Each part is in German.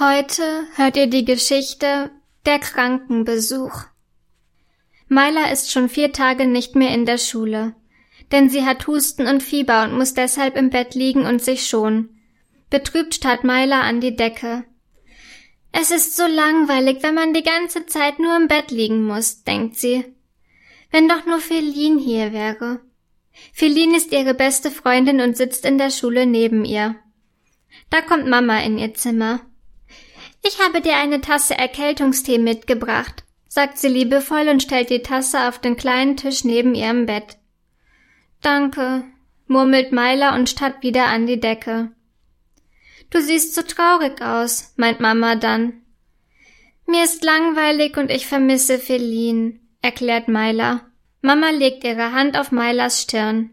Heute hört ihr die Geschichte Der Krankenbesuch. Myla ist schon vier Tage nicht mehr in der Schule, denn sie hat Husten und Fieber und muss deshalb im Bett liegen und sich schonen. Betrübt starrt Myla an die Decke. Es ist so langweilig, wenn man die ganze Zeit nur im Bett liegen muss, denkt sie. Wenn doch nur Feline hier wäre. Feline ist ihre beste Freundin und sitzt in der Schule neben ihr. Da kommt Mama in ihr Zimmer. Ich habe dir eine Tasse Erkältungstee mitgebracht, sagt sie liebevoll und stellt die Tasse auf den kleinen Tisch neben ihrem Bett. Danke, murmelt Myla und starrt wieder an die Decke. Du siehst so traurig aus, meint Mama dann. Mir ist langweilig und ich vermisse Feline, erklärt Myla. Mama legt ihre Hand auf Mylas Stirn.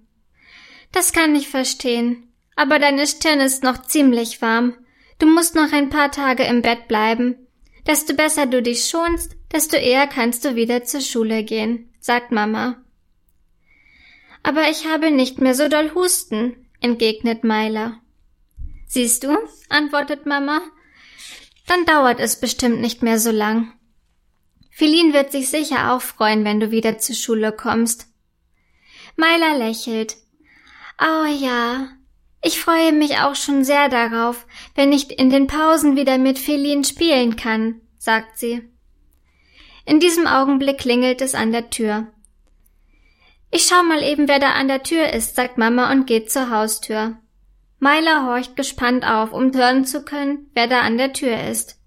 Das kann ich verstehen, aber deine Stirn ist noch ziemlich warm. Du musst noch ein paar Tage im Bett bleiben. Desto besser du dich schonst, desto eher kannst du wieder zur Schule gehen, sagt Mama. Aber ich habe nicht mehr so doll Husten, entgegnet Myla. Siehst du, antwortet Mama, dann dauert es bestimmt nicht mehr so lang. Philin wird sich sicher auch freuen, wenn du wieder zur Schule kommst. Myla lächelt. Oh ja, ich freue mich auch schon sehr darauf, wenn ich in den Pausen wieder mit Feline spielen kann, sagt sie. In diesem Augenblick klingelt es an der Tür. Ich schau mal eben, wer da an der Tür ist, sagt Mama und geht zur Haustür. Myla horcht gespannt auf, um hören zu können, wer da an der Tür ist.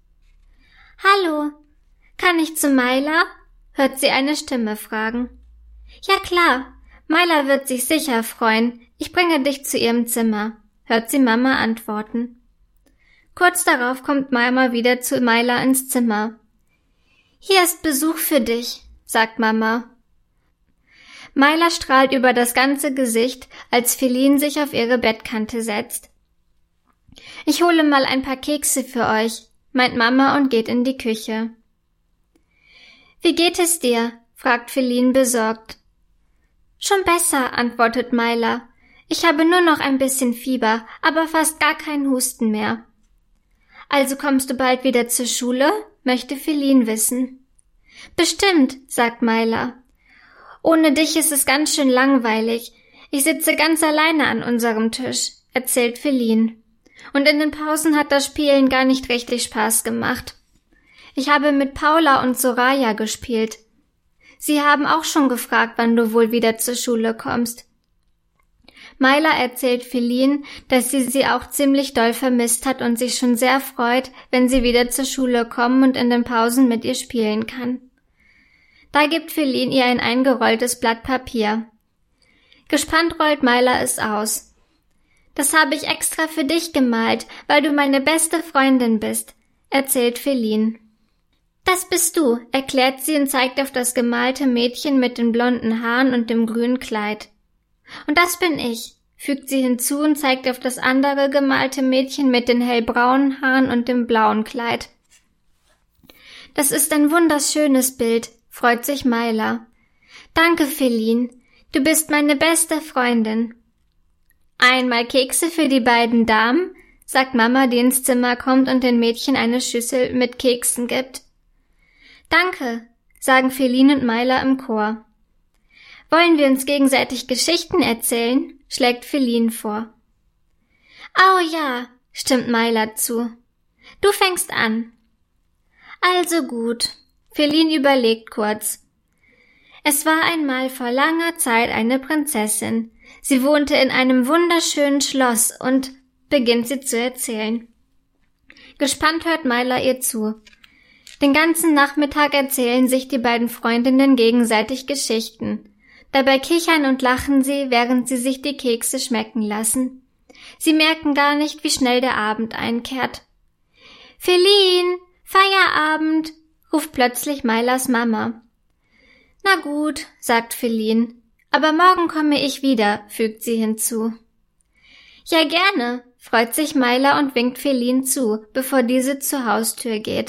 Hallo, kann ich zu Myla? hört sie eine Stimme fragen. Ja klar, Myla wird sich sicher freuen, ich bringe dich zu ihrem Zimmer, hört sie Mama antworten. Kurz darauf kommt Mama wieder zu Myla ins Zimmer. Hier ist Besuch für dich, sagt Mama. Myla strahlt über das ganze Gesicht, als Feline sich auf ihre Bettkante setzt. Ich hole mal ein paar Kekse für euch, meint Mama und geht in die Küche. Wie geht es dir? fragt Feline besorgt. Schon besser, antwortet Myla. Ich habe nur noch ein bisschen Fieber, aber fast gar keinen Husten mehr. Also kommst du bald wieder zur Schule? möchte Feline wissen. Bestimmt, sagt Myla. Ohne dich ist es ganz schön langweilig. Ich sitze ganz alleine an unserem Tisch, erzählt Feline. Und in den Pausen hat das Spielen gar nicht richtig Spaß gemacht. Ich habe mit Paula und Soraya gespielt. Sie haben auch schon gefragt, wann du wohl wieder zur Schule kommst. Myla erzählt Feline, dass sie sie auch ziemlich doll vermisst hat und sich schon sehr freut, wenn sie wieder zur Schule kommen und in den Pausen mit ihr spielen kann. Da gibt Feline ihr ein eingerolltes Blatt Papier. Gespannt rollt Myla es aus. Das habe ich extra für dich gemalt, weil du meine beste Freundin bist, erzählt Feline. Das bist du, erklärt sie und zeigt auf das gemalte Mädchen mit den blonden Haaren und dem grünen Kleid. Und das bin ich, fügt sie hinzu und zeigt auf das andere gemalte Mädchen mit den hellbraunen Haaren und dem blauen Kleid. Das ist ein wunderschönes Bild, freut sich Myla. Danke, Feline. Du bist meine beste Freundin. Einmal Kekse für die beiden Damen, sagt Mama, die ins Zimmer kommt und den Mädchen eine Schüssel mit Keksen gibt. Danke, sagen Feline und Myla im Chor. Wollen wir uns gegenseitig Geschichten erzählen? schlägt Feline vor. Oh ja, stimmt Myla zu. Du fängst an. Also gut. Feline überlegt kurz. Es war einmal vor langer Zeit eine Prinzessin. Sie wohnte in einem wunderschönen Schloss und beginnt sie zu erzählen. Gespannt hört Myla ihr zu. Den ganzen Nachmittag erzählen sich die beiden Freundinnen gegenseitig Geschichten. Dabei kichern und lachen sie, während sie sich die Kekse schmecken lassen. Sie merken gar nicht, wie schnell der Abend einkehrt. Feline, Feierabend, ruft plötzlich Mylas Mama. Na gut, sagt Feline, aber morgen komme ich wieder, fügt sie hinzu. Ja, gerne, freut sich Myla und winkt Feline zu, bevor diese zur Haustür geht.